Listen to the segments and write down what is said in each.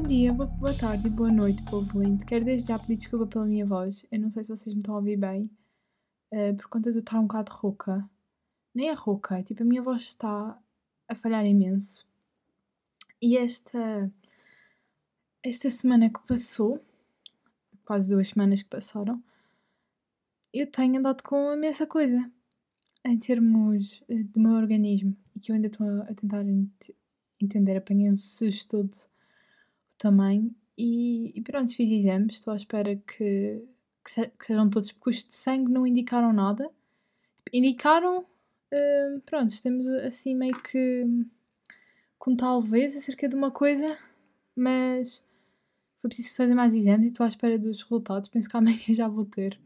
Bom dia, boa tarde boa noite, povo lindo. Quero desde já pedir desculpa pela minha voz. Eu não sei se vocês me estão a ouvir bem, uh, por conta de eu estar um bocado rouca. Nem é rouca, é tipo a minha voz está a falhar imenso. E esta, esta semana que passou, quase duas semanas que passaram, eu tenho andado com imensa coisa em termos uh, do meu organismo e que eu ainda estou a tentar ent entender. Apanhei um susto todo tamanho e, e pronto, fiz exames. Estou à espera que, que, se, que, sejam todos, porque os de sangue não indicaram nada. Indicaram, uh, pronto, estamos assim meio que com talvez acerca de uma coisa, mas foi preciso fazer mais exames e estou à espera dos resultados. Penso que amanhã já vou ter.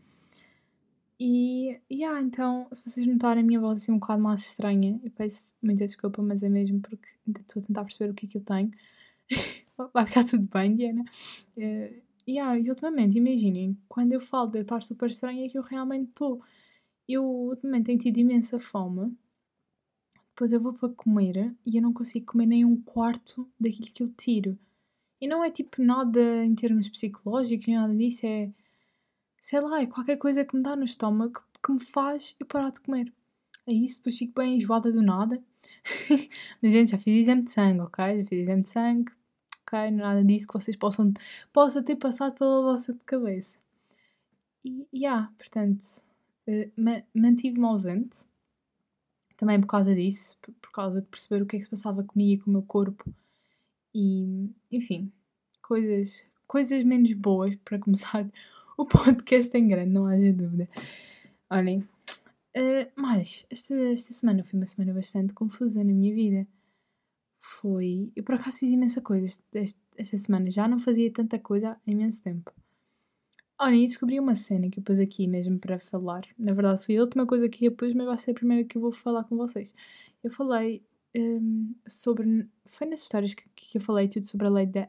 E, yeah, então, se vocês notarem a minha voz assim um bocado mais estranha, eu peço muita desculpa, mas é mesmo porque ainda estou a tentar perceber o que é que eu tenho. Vai ficar tudo bem, Diana. Uh, yeah, e ultimamente, imaginem, quando eu falo de eu estar super estranha, é que eu realmente estou. Eu ultimamente tenho tido imensa fome. Depois eu vou para comer e eu não consigo comer nem um quarto daquilo que eu tiro. E não é tipo nada em termos psicológicos, nem nada disso, é sei lá, é qualquer coisa que me dá no estômago que me faz eu parar de comer. É isso, depois fico bem enjoada do nada. Mas, gente, já fiz exame de sangue, ok? Já fiz exame de sangue, ok? Nada disso que vocês possam, possa ter passado pela vossa cabeça. E, e yeah, portanto, uh, mantive-me ausente. Também por causa disso, por, por causa de perceber o que é que se passava comigo e com o meu corpo. E, enfim, coisas, coisas menos boas para começar o podcast em grande, não haja dúvida. Olhem, uh, mas esta, esta semana foi uma semana bastante confusa na minha vida. Foi. Eu por acaso fiz imensa coisa esta, esta semana, já não fazia tanta coisa há imenso tempo. Olhem, descobri uma cena que eu pus aqui mesmo para falar. Na verdade, foi a última coisa que eu pus, mas vai ser a primeira que eu vou falar com vocês. Eu falei um, sobre. Foi nas histórias que, que eu falei tudo sobre a lei da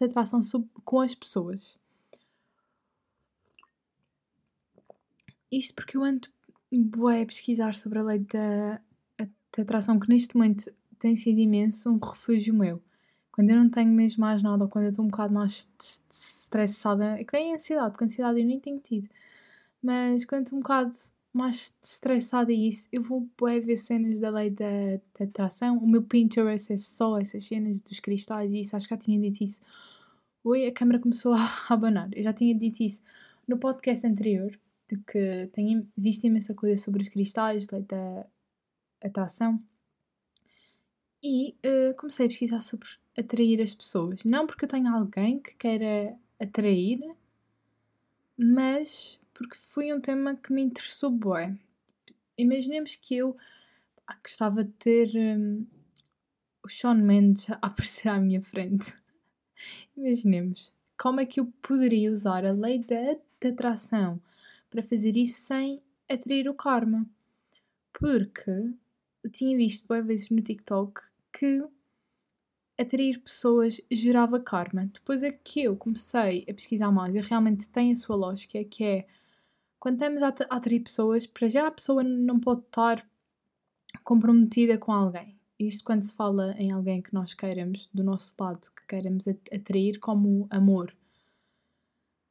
atração com as pessoas. Isto porque eu ando a pesquisar sobre a lei da atração, que neste momento tem sido imenso um refúgio meu. Quando eu não tenho mesmo mais nada, ou quando eu estou um bocado mais estressada, é que nem ansiedade, porque ansiedade eu nem tenho tido. Mas quando estou um bocado mais estressada e isso, eu vou ver cenas da lei da, da atração. O meu Pinterest é só essas cenas dos cristais e isso, acho que já tinha dito isso. Oi, a câmera começou a abanar. Eu já tinha dito isso no podcast anterior, de que tenho visto imensa coisa sobre os cristais, lei da atração. E uh, comecei a pesquisar sobre atrair as pessoas. Não porque eu tenho alguém que queira atrair, mas porque foi um tema que me interessou bué. Imaginemos que eu gostava de ter um, o Sean Mendes a aparecer à minha frente. Imaginemos como é que eu poderia usar a lei da atração para fazer isso sem atrair o karma. Porque eu tinha visto boas vezes no TikTok que atrair pessoas gerava karma. Depois é que eu comecei a pesquisar mais e realmente tem a sua lógica, que é quando estamos a atrair pessoas, para já a pessoa não pode estar comprometida com alguém. Isto quando se fala em alguém que nós queiramos, do nosso lado, que queiramos atrair como amor.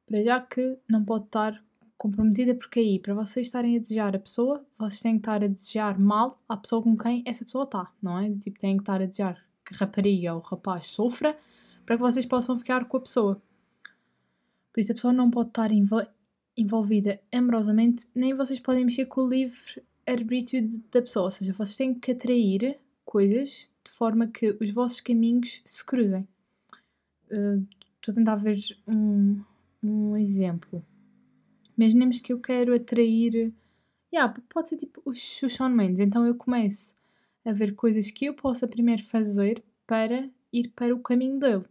Para já que não pode estar comprometida, porque aí, para vocês estarem a desejar a pessoa, vocês têm que estar a desejar mal à pessoa com quem essa pessoa está, não é? Tipo, têm que estar a desejar que a rapariga ou o rapaz sofra para que vocês possam ficar com a pessoa. Por isso, a pessoa não pode estar envol envolvida amorosamente, nem vocês podem mexer com o livre arbítrio da pessoa. Ou seja, vocês têm que atrair coisas de forma que os vossos caminhos se cruzem. Uh, estou a tentar ver um, um exemplo. Imaginemos que eu quero atrair. Yeah, pode ser tipo o Shawn Mendes. Então eu começo a ver coisas que eu possa primeiro fazer para ir para o caminho dele,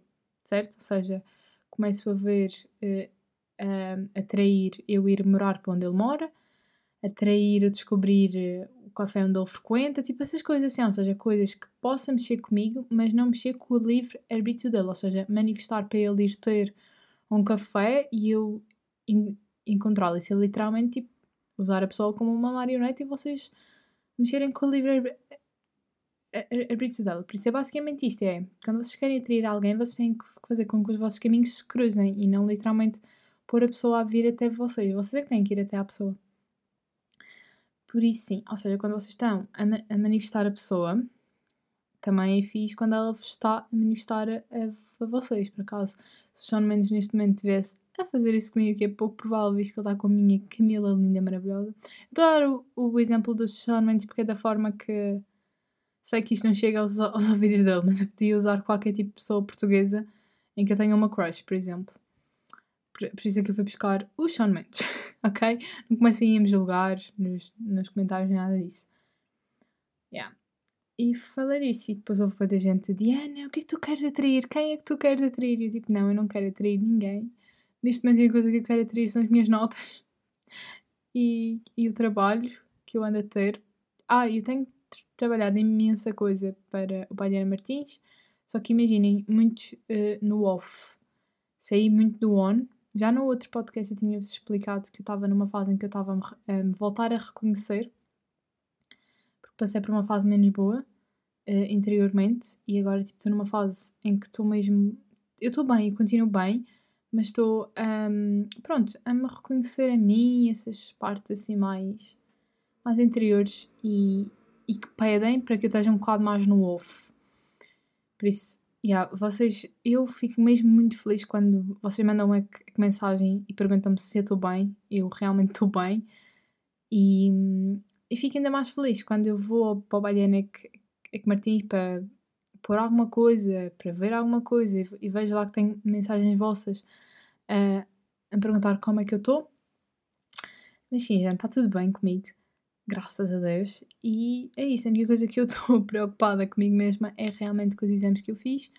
certo? Ou seja, começo a ver, uh, uh, atrair eu ir morar para onde ele mora, atrair descobrir uh, o café onde ele frequenta, tipo essas coisas assim, ou seja, coisas que possa mexer comigo, mas não mexer com o livre arbítrio dele, ou seja, manifestar para ele ir ter um café e eu encontrá-la. Isso é literalmente tipo, usar a pessoa como uma marionete e vocês mexerem com o livre arbítrio dela. Por isso é basicamente isto: é quando vocês querem atrair alguém, vocês têm que fazer com que os vossos caminhos se cruzem e não literalmente pôr a pessoa a vir até vocês. Vocês é que têm que ir até à pessoa. Por isso, sim, ou seja, quando vocês estão a, ma a manifestar a pessoa, também é fixe quando ela está a manifestar a, a, vocês. Por acaso, se o Sean Mendes neste momento estivesse a fazer isso comigo, que é pouco provável, visto que ele está com a minha Camila linda, maravilhosa. Estou a dar o, o exemplo do Sean Mendes porque é da forma que sei que isto não chega aos, aos ouvidos dele, mas eu podia usar qualquer tipo de pessoa portuguesa em que eu tenha uma crush, por exemplo. Por, por isso é que eu fui buscar o Sean Mendes, ok? Não comecem a me julgar nos, nos comentários nem nada disso. Yeah. E falei isso e depois houve muita gente, Diana, o que é que tu queres atrair? Quem é que tu queres atrair? E eu tipo, não, eu não quero atrair ninguém. Neste momento a única coisa que eu quero atrair são as minhas notas e, e o trabalho que eu ando a ter. Ah, eu tenho trabalhado imensa coisa para o Pai Martins, só que imaginem, muito uh, no off. Saí muito do on. Já no outro podcast eu tinha-vos explicado que eu estava numa fase em que eu estava a me voltar a reconhecer, porque passei por uma fase menos boa uh, interiormente e agora tipo, estou numa fase em que estou mesmo. Eu estou bem, eu continuo bem, mas estou um, pronto, a me reconhecer a mim, essas partes assim mais, mais interiores e, e que pedem para que eu esteja um bocado mais no off. Por isso, yeah, vocês, eu fico mesmo muito feliz quando vocês mandam uma mensagem e perguntam-me se eu estou bem. Eu realmente estou bem. E, e fico ainda mais feliz quando eu vou para o Baianec Martins para pôr alguma coisa, para ver alguma coisa e, e vejo lá que tem mensagens vossas uh, a perguntar como é que eu estou. Mas sim, gente, está tudo bem comigo graças a Deus. E é isso, a única coisa que eu estou preocupada comigo mesma é realmente com os exames que eu fiz,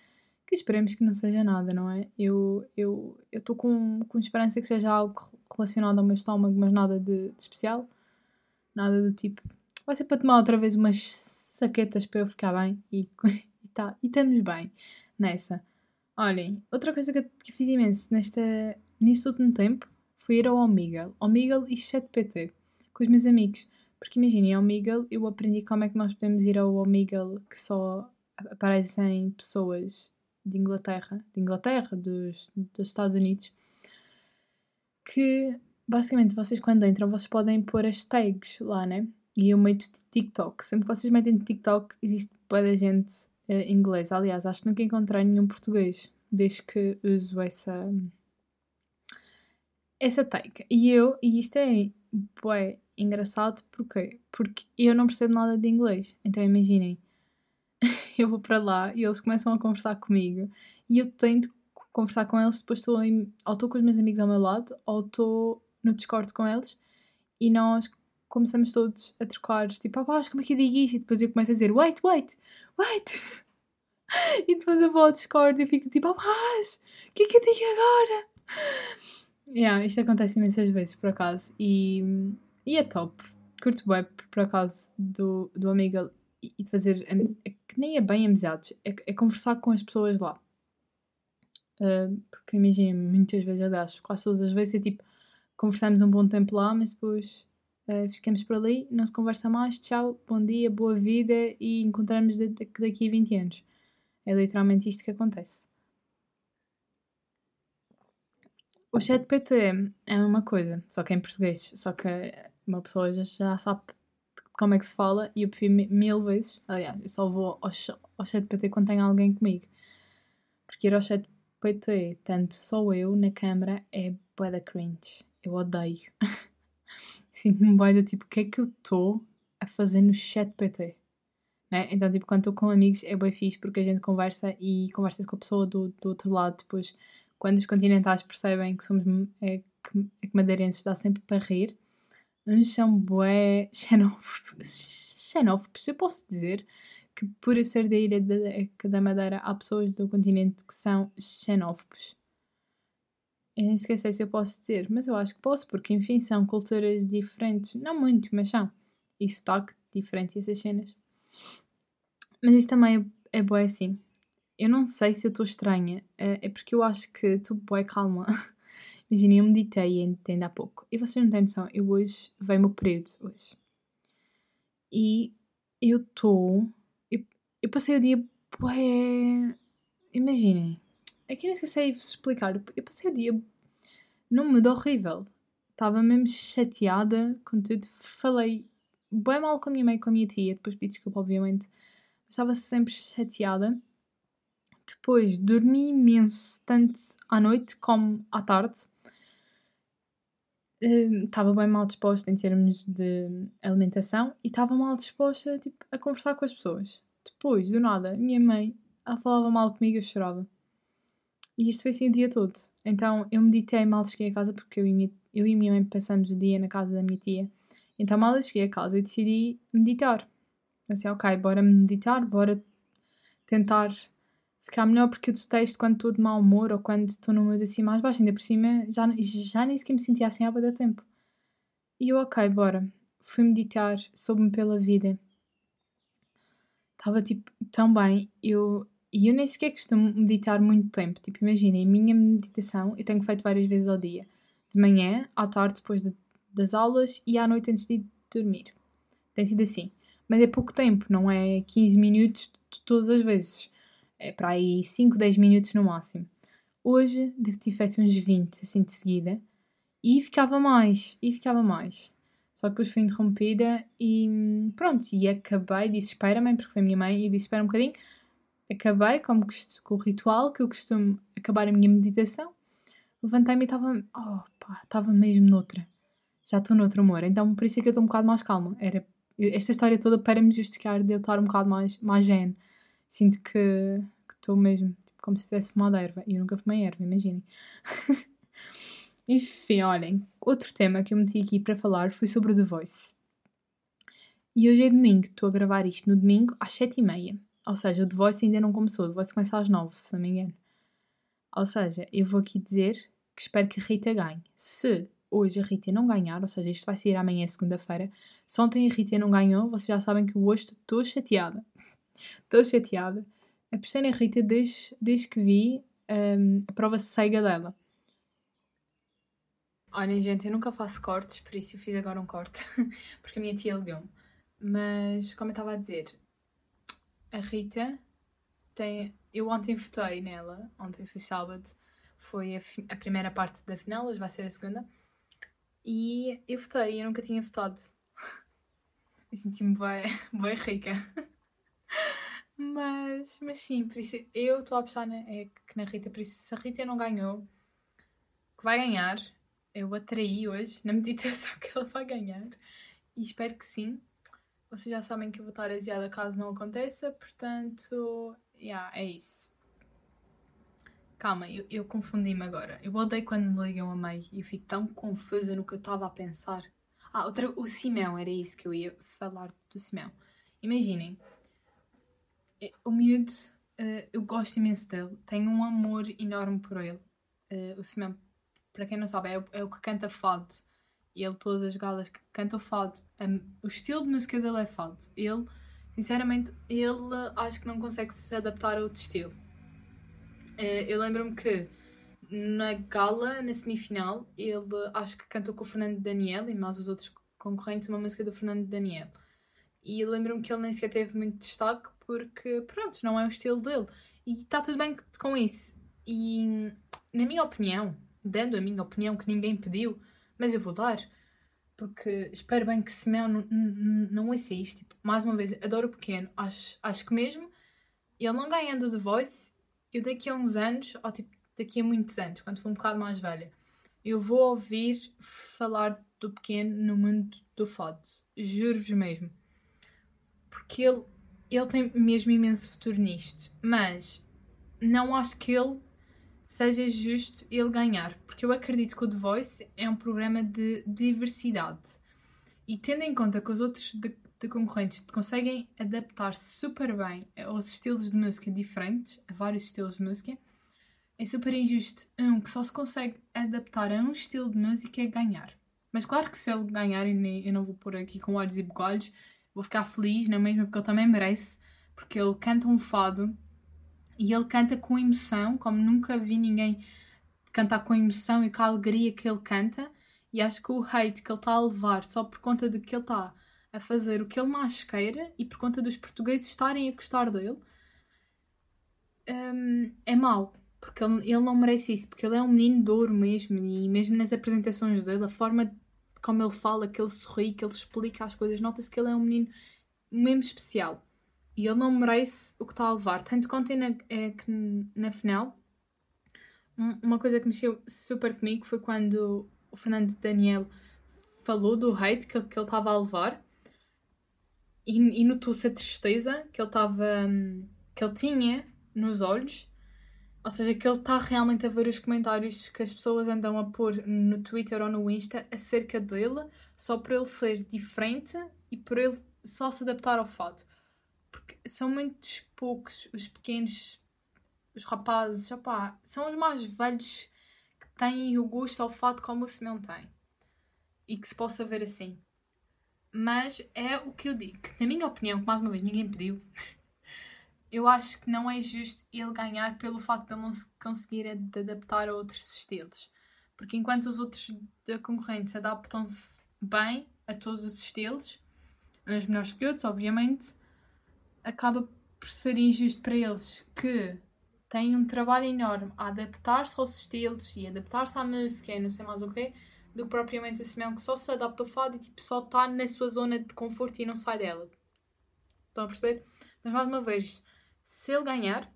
que esperemos que não seja nada, não é? Eu estou eu, eu com, com esperança que seja algo relacionado ao meu estômago, mas nada de, de especial, nada do tipo. Vai ser para tomar outra vez umas saquetas para eu ficar bem e, tá, e estamos bem nessa. Olhem, outra coisa que eu, fiz imenso nesta, neste último tempo foi ir ao Omegle. Omegle e ChatPT com os meus amigos. Porque imaginem, ao Omegle eu aprendi como é que nós podemos ir ao Omegle que só aparecem pessoas de Inglaterra, de Inglaterra, dos, dos Estados Unidos, que basicamente vocês quando entram vocês podem pôr as tags lá, né? E eu meto TikTok. Sempre que vocês metem TikTok existe toda gente uh, inglesa. Aliás, acho que nunca encontrei nenhum português desde que uso essa essa tag. E eu, e isto é bué, engraçado porquê? Porque eu não percebo nada de inglês. Então imaginem, eu vou para lá e eles começam a conversar comigo e eu tento conversar com eles, depois estou ou estou com os meus amigos ao meu lado ou estou no Discord com eles e nós começamos todos a trocar, tipo, ah, como é que eu digo isso? E depois eu começo a dizer, wait, wait, wait. e depois eu vou ao Discord e fico tipo, ah, o que é que eu digo agora? Yeah, isto acontece imensas vezes, por acaso. E e é top. Curto bem, por acaso, do, do amigo e de fazer. É, que nem é bem amizades, é, é conversar com as pessoas lá. Uh, porque imagina, muitas vezes, aliás, quase todas as vezes é tipo, conversamos um bom tempo lá, mas depois uh, ficamos por ali, não se conversa mais, tchau, bom dia, boa vida e encontramos daqui a 20 anos. É literalmente isto que acontece. O chat PT é uma coisa, só que é em português, só que uma pessoa já, já sabe como é que se fala e eu prefiro mil vezes. Aliás, eu só vou ao, ao chat PT quando tenho alguém comigo. Porque ir ao chat PT, tanto sou eu na câmara, é bué da cringe. Eu odeio. Sinto-me bué do tipo, o que é que eu estou a fazer no chat PT? Né? Então, tipo, quando estou com amigos é bem fixe porque a gente conversa e conversa com a pessoa do, do outro lado. Depois, quando os continentais percebem que somos é, que, é que madeirenses dá sempre para rir uns são bué xenófobos. Eu posso dizer que por eu ser da ilha da Madeira há pessoas do continente que são xenófobos. Eu nem sei se eu posso dizer, mas eu acho que posso, porque enfim são culturas diferentes. Não muito, mas são. E sotaque diferente essas cenas. Mas isso também é, é bué assim. Eu não sei se eu estou estranha. É, é porque eu acho que estou bué calma. Imaginem, eu meditei ainda há pouco. E vocês não têm noção, eu hoje, veio meu período hoje. E eu estou... Eu passei o dia. Bué... Imaginem. Aqui nem sei se é explicar. Eu passei o dia num mood horrível. Estava mesmo chateada com tudo. Falei bem mal com a minha mãe e com a minha tia. Depois pedi desculpa, obviamente. Estava sempre chateada. Depois dormi imenso, tanto à noite como à tarde. Hum, estava bem mal disposta em termos de alimentação e estava mal disposta tipo, a conversar com as pessoas. Depois, do nada, minha mãe ela falava mal comigo e eu chorava. E isto foi assim o dia todo. Então eu meditei mal cheguei a casa porque eu e, minha, eu e minha mãe passamos o dia na casa da minha tia. Então mal cheguei a casa eu decidi meditar. Eu disse, ok, bora meditar, bora tentar ficar melhor porque eu detesto quando estou de mau humor ou quando estou no mood assim mais baixo. Ainda por cima já, já nem sequer me sentia assim há da tempo. E eu, ok, bora. Fui meditar, soube-me pela vida. Estava tipo tão bem. Eu, e eu nem sequer costumo meditar muito tempo. Tipo, imaginem, a minha meditação eu tenho feito várias vezes ao dia. De manhã, à tarde, depois de, das aulas e à noite antes de dormir. Tem sido assim. Mas é pouco tempo, não é 15 minutos todas as vezes é para aí 5, 10 minutos no máximo. Hoje devo ter feito uns 20 assim de seguida e ficava mais, e ficava mais. Só que depois fui interrompida e pronto, e acabei, disse espera-me, porque foi a minha mãe, e disse espera um bocadinho. Acabei como com o ritual que eu costumo acabar a minha meditação. Levantei-me e estava, oh pá, estava mesmo noutra. Já estou noutro humor. Então por isso é que eu estou um bocado mais calma. Era esta história toda para me justificar de eu estar um bocado mais, mais zen. Sinto que estou mesmo tipo, como se tivesse fumado erva. E eu nunca fumei erva, imaginem. Enfim, olhem, outro tema que eu meti aqui para falar foi sobre o The Voice. E hoje é domingo, estou a gravar isto no domingo às sete e meia. Ou seja, o The Voice ainda não começou, o The Voice começa às nove, se não me engano. Ou seja, eu vou aqui dizer que espero que a Rita ganhe. Se hoje a Rita não ganhar, ou seja, isto vai sair amanhã, segunda-feira, se ontem a Rita não ganhou, vocês já sabem que hoje estou chateada. Estou chateada. Apostei na Rita desde, desde que vi um, a prova cega dela. Olhem, gente, eu nunca faço cortes, por isso eu fiz agora um corte, porque a minha tia ligou-me. Mas, como eu estava a dizer, a Rita tem. Eu ontem votei nela, ontem foi sábado, foi a, a primeira parte da final, hoje vai ser a segunda. E eu votei, eu nunca tinha votado. e senti-me bem, bem rica. Mas, mas sim, por isso eu estou a apostar na, é, na Rita, por isso se a Rita não ganhou, que vai ganhar, eu atraí hoje na meditação que ela vai ganhar e espero que sim. Vocês já sabem que eu vou estar aziada caso não aconteça, portanto, yeah, é isso. Calma, eu, eu confundi-me agora. Eu odeio quando me ligam a meio e eu fico tão confusa no que eu estava a pensar. Ah, outra, o Simão, era isso que eu ia falar do Simão. Imaginem, o miúdo, uh, eu gosto imenso dele, tenho um amor enorme por ele. Uh, o Simão, para quem não sabe, é o, é o que canta fado. E ele, todas as galas que canta fado, um, o estilo de música dele é fado. Ele, sinceramente, ele acho que não consegue se adaptar a outro estilo. Uh, eu lembro-me que na gala, na semifinal, ele acho que cantou com o Fernando Daniel e mais os outros concorrentes uma música do Fernando Daniel. E lembro-me que ele nem sequer teve muito destaque porque, pronto, não é o estilo dele. E está tudo bem com isso. E, na minha opinião, dando a minha opinião que ninguém pediu, mas eu vou dar, porque espero bem que Simeão não, não, ouça isto. Tipo, mais uma vez, adoro o pequeno. Acho, acho que mesmo ele não ganhando The Voice, eu daqui a uns anos, ou tipo, daqui a muitos anos, quando for um bocado mais velha, eu vou ouvir falar do pequeno no mundo do fado. Juro-vos mesmo porque ele, ele tem mesmo imenso futuro nisto. Mas não acho que ele seja justo ele ganhar, porque eu acredito que o The Voice é um programa de diversidade. E tendo em conta que os outros de, de concorrentes conseguem adaptar-se super bem aos estilos de música diferentes, a vários estilos de música, é super injusto um que só se consegue adaptar a um estilo de música ganhar. Mas claro que se ele ganhar, eu não vou pôr aqui com olhos e bugalhos, vou ficar feliz, não é mesmo? Porque ele também merece, porque ele canta um fado e ele canta com emoção, como nunca vi ninguém cantar com emoção e com a alegria que ele canta. E acho que o hate que ele está a levar só por conta de que ele está a fazer o que ele mais queira e por conta dos portugueses estarem a gostar dele, hum, é mau. Porque ele, ele não merece isso, porque ele é um menino de ouro mesmo, e mesmo nas apresentações dele, a forma como ele fala, que ele sorri, que ele explica as coisas, nota-se que ele é um menino mesmo especial. E ele não merece o que está a levar. Tanto contém na, é, que na final, uma coisa que mexeu super comigo foi quando o Fernando Daniel falou do hate que, que ele estava a levar e, e notou-se a tristeza que ele estava que ele tinha nos olhos ou seja, que ele está realmente a ver os comentários que as pessoas andam a pôr no Twitter ou no Insta acerca dele, só por ele ser diferente e por ele só se adaptar ao fato. Porque são muitos poucos os pequenos, os rapazes, opá, são os mais velhos que têm o gosto ao fato como Simeão tem. E que se possa ver assim. Mas é o que eu digo. Na minha opinião, que mais uma vez ninguém pediu, eu acho que não é justo ele ganhar pelo facto de ele não se conseguir adaptar a outros estilos. Porque enquanto os outros da concorrente adaptam-se bem a todos os estilos, uns melhores que outros, obviamente, acaba por ser injusto para eles que têm um trabalho enorme a adaptar-se aos estilos e adaptar-se à música e não sei mais o quê, do que propriamente o Simeão que só se adapta ao fado e tipo, só está na sua zona de conforto e não sai dela. Estão a perceber? Mas mais uma vez, se ele ganhar,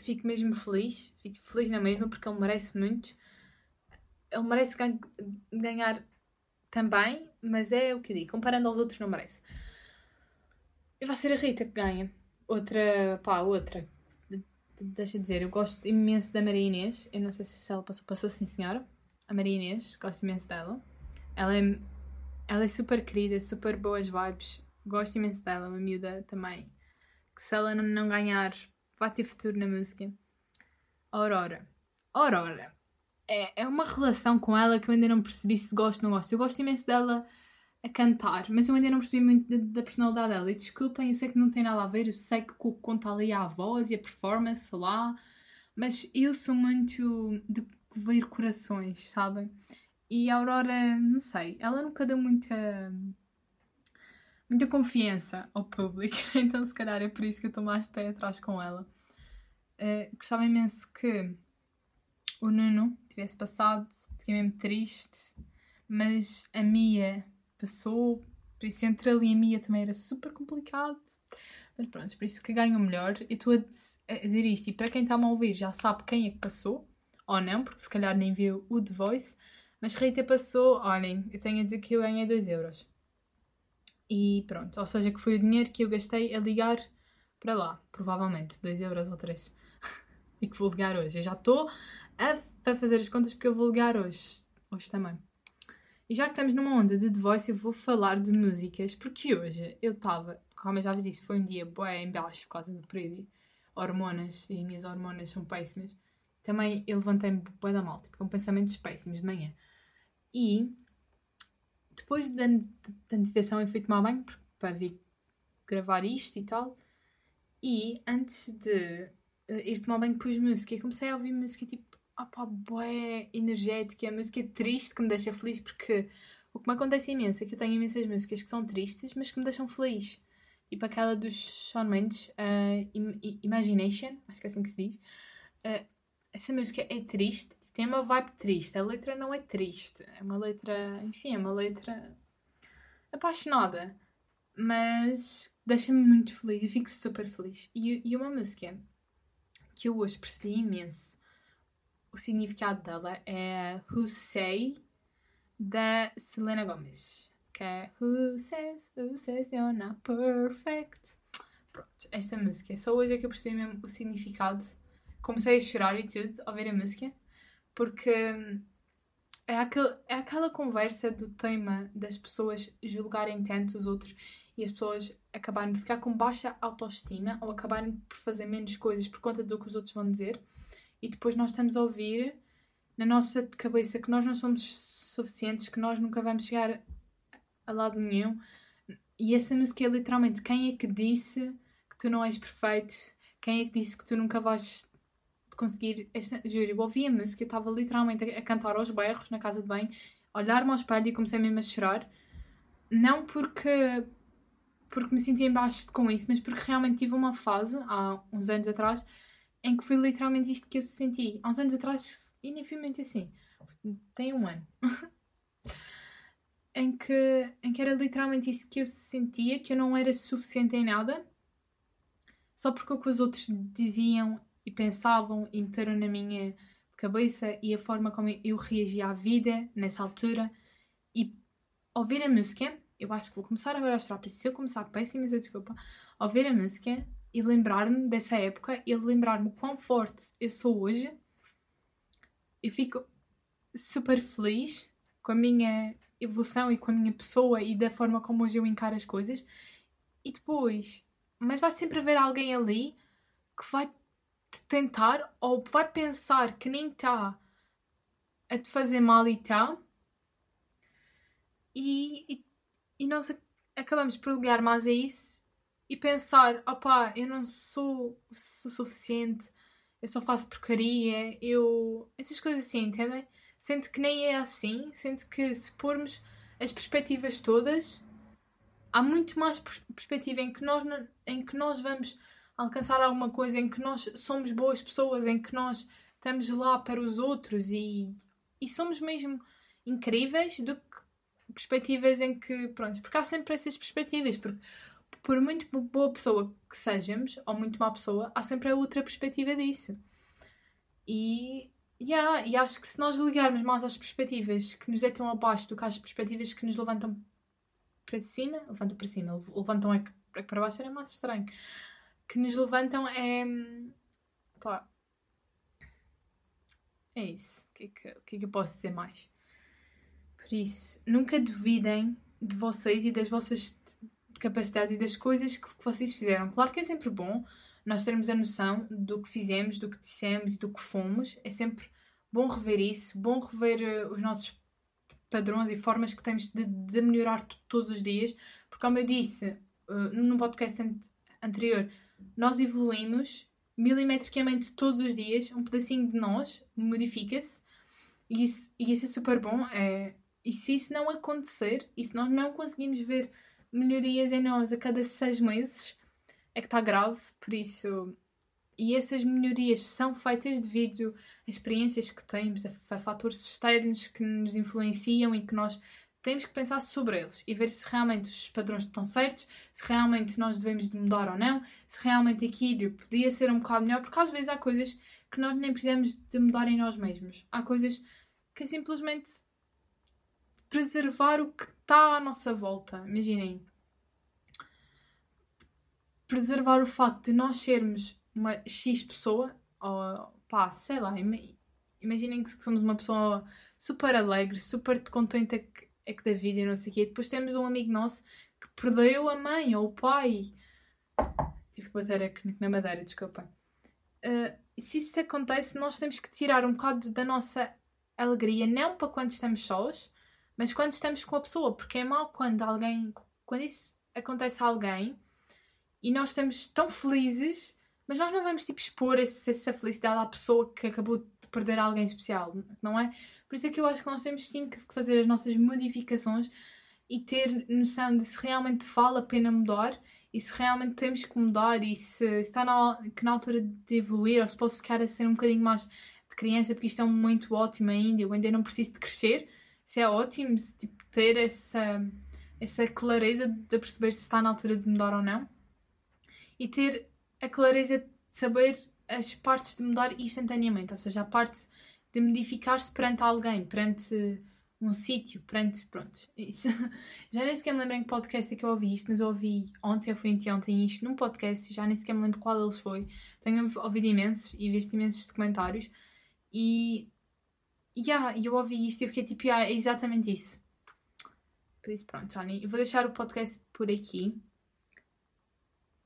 fico mesmo feliz. Fico feliz na mesma porque ele merece muito. Ele merece ganhar também, mas é o que eu digo. Comparando aos outros, não merece. E vai ser a Rita que ganha. Outra, pá, outra. Deixa eu dizer, eu gosto imenso da Maria Inês. Eu não sei se ela passou, passou sim, senhora. A Maria Inês, gosto imenso dela. Ela é, ela é super querida, super boas vibes. Gosto imenso dela, uma miúda também que se ela não ganhar, vai ter futuro na música. Aurora. Aurora. É, é uma relação com ela que eu ainda não percebi se gosto ou não gosto. Eu gosto imenso dela a cantar, mas eu ainda não percebi muito da, da, personalidade dela. E desculpem, eu sei que não tem nada a ver, eu sei que conta ali a voz e a performance lá, mas eu sou muito de ver corações, sabem? E a Aurora, não sei, ela nunca deu muita muita confiança ao público, então se calhar é por isso que eu estou mais de pé atrás com ela. Uh, gostava imenso que o Nuno tivesse passado, fiquei mesmo triste, mas a Mia passou, por isso entre ele e a Mia também era super complicado. Mas pronto, por isso que ganho melhor. Eu estou a, dizer isto e para quem está-me a ouvir já sabe quem é que passou, ou não, porque se calhar nem viu o The Voice. Mas Rita passou, olhem, eu tenho a dizer que eu ganhei 2 euros. E pronto, ou seja, que foi o dinheiro que eu gastei a ligar para lá, provavelmente, 2 euros ou 3. e que vou ligar hoje. Eu já estou a, fazer as contas porque eu vou ligar hoje, hoje também. E já que estamos numa onda de The Voice, eu vou falar de músicas, porque hoje eu estava, como eu já vos disse, foi um dia bué em baixo por causa do período, hormonas, e as minhas hormonas são péssimas. Também eu levantei-me bué da mal, tipo, com pensamentos péssimos de manhã. E depois da, da meditação eu fui tomar banho para vir gravar isto e tal. E antes de uh, ir tomar banho pus música e comecei a ouvir música tipo, opá, boé energética, a música triste que me deixa feliz porque o que me acontece imenso é que eu tenho imensas músicas que são tristes, mas que me deixam feliz. Tipo aquela dos Shawn Mendes, uh, Imagination, acho que é assim que se diz. Uh, essa música é triste, tem uma vibe triste. A letra não é triste. É uma letra, enfim, é uma letra apaixonada. Mas deixa-me muito feliz. Eu fico super feliz. E, e uma música que eu hoje percebi imenso o significado dela é Who Say da Selena Gomez. Que é Who Says, Who Says You're Not Perfect. Pronto, essa música. Só hoje é que eu percebi mesmo o significado. Comecei a chorar e tudo ao ouvir a música porque é, aquele, é aquela conversa do tema das pessoas julgarem tanto os outros e as pessoas acabarem de ficar com baixa autoestima ou acabarem por fazer menos coisas por conta do que os outros vão dizer e depois nós estamos a ouvir na nossa cabeça que nós não somos suficientes, que nós nunca vamos chegar a lado nenhum. E essa música é literalmente quem é que disse que tu não és perfeito? Quem é que disse que tu nunca vais conseguir. Esta, juro, eu ouvi a música, eu estava literalmente a, cantar aos berros na casa de banho, olhar-me ao espelho e comecei mesmo a chorar. não porque, porque me senti embaixo com isso, mas porque realmente tive uma fase, há uns anos atrás, em que foi literalmente isto que eu senti. Há uns anos atrás, e muito assim. Tem um ano. em, que, em que era literalmente isso que eu sentia, que eu não era suficiente em nada, só porque o que os outros diziam e pensavam e meteram na minha cabeça e a forma como eu reagia à vida nessa altura e ouvir a música, eu acho que vou começar agora a chorar, se eu começar, peço imensa desculpa, ouvir a música e lembrar-me dessa época e lembrar-me quão forte eu sou hoje, eu fico super feliz com a minha evolução e com a minha pessoa e da forma como hoje eu encaro as coisas. E depois, mas vai sempre haver alguém ali que vai te tentar ou vai pensar que nem está a te fazer mal e tal. E, e, e nós acabamos por ligar mais a isso e pensar: opá, eu não sou, sou suficiente, eu só faço porcaria, eu. essas coisas assim, entendem? Sendo que nem é assim, sendo que se pormos as perspectivas todas, há muito mais perspectiva em que nós, em que nós vamos alcançar alguma coisa, em que nós somos boas pessoas, em que nós estamos lá para os outros e, e somos mesmo incríveis do que perspectivas em que, pronto, porque há sempre essas perspectivas, porque por muito boa pessoa que sejamos, ou muito má pessoa, há sempre a outra perspectiva disso. E, yeah, e acho que se nós ligarmos mais às perspectivas que nos deitam abaixo do que às perspectivas que nos levantam para cima, levantam para cima, levantam é que para baixo era mais estranho, que nos levantam é. pá. É isso. O que é que, o que, é que eu posso dizer mais? Por isso, nunca duvidem de vocês e das vossas capacidades e das coisas que, que vocês fizeram. Claro que é sempre bom nós termos a noção do que fizemos, do que dissemos e do que fomos. É sempre bom rever isso, bom rever uh, os nossos padrões e formas que temos de, de melhorar todos os dias, porque, como eu disse uh, num podcast anterior, nós evoluímos milimetricamente todos os dias, um pedacinho de nós modifica-se e isso, e isso é super bom. É, e se isso não acontecer, e se nós não conseguimos ver melhorias em nós a cada seis meses, é que está grave, por isso. E essas melhorias são feitas devido a experiências que temos, a, fatores externos que nos influenciam e que nós temos que pensar sobre eles e ver se realmente os padrões estão certos, se realmente nós devemos de mudar ou não, se realmente aquilo podia ser um bocado melhor, porque às vezes há coisas que nós nem precisamos de mudar em nós mesmos. Há coisas que simplesmente preservar o que está à nossa volta. Imaginem. Preservar o facto de nós sermos uma X pessoa, ou pá, sei lá, imaginem que somos uma pessoa super alegre, super contente é que da vida e não sei o quê. Depois temos um amigo nosso que perdeu a mãe ou o pai. Tive que bater aqui na madeira, desculpem. Uh, se isso acontece, nós temos que tirar um bocado da nossa alegria, não para quando estamos sós, mas quando estamos com a pessoa, porque é mau quando alguém, quando isso acontece a alguém e nós estamos tão felizes, mas nós não vamos tipo expor esse, essa felicidade à pessoa que acabou de perder alguém especial, não é? Por isso é que eu acho que nós temos sim que fazer as nossas modificações e ter noção de se realmente vale a pena mudar e se realmente temos que mudar e se, está na, que na altura de evoluir ou se posso ficar a ser um bocadinho mais de criança porque isto é momento ótimo ainda, eu ainda não preciso de crescer. Isso é ótimo, tipo, ter essa, essa clareza de perceber se está na altura de mudar ou não e ter a clareza de saber as partes de mudar instantaneamente, ou seja, a parte de modificar-se perante alguém, perante um sítio, perante. Pronto, isso. Já nem sequer me lembro em que podcast é que eu ouvi isto, mas eu ouvi ontem ou foi anteontem isto num podcast, já nem sequer me lembro qual deles foi. Tenho ouvido imensos e visto imensos documentários e. Yeah, eu ouvi isto e eu fiquei tipo, yeah, é exatamente isso. Por isso, pronto, Johnny. Eu vou deixar o podcast por aqui.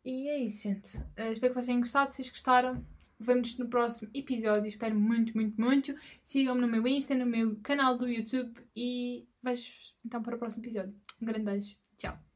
E é isso, gente. Uh, espero que vocês tenham gostado. Se vocês gostaram, Vemo-nos no próximo episódio. Espero muito, muito, muito. Sigam-me no meu Insta, no meu canal do YouTube e vejo então para o próximo episódio. Um grande beijo. Tchau.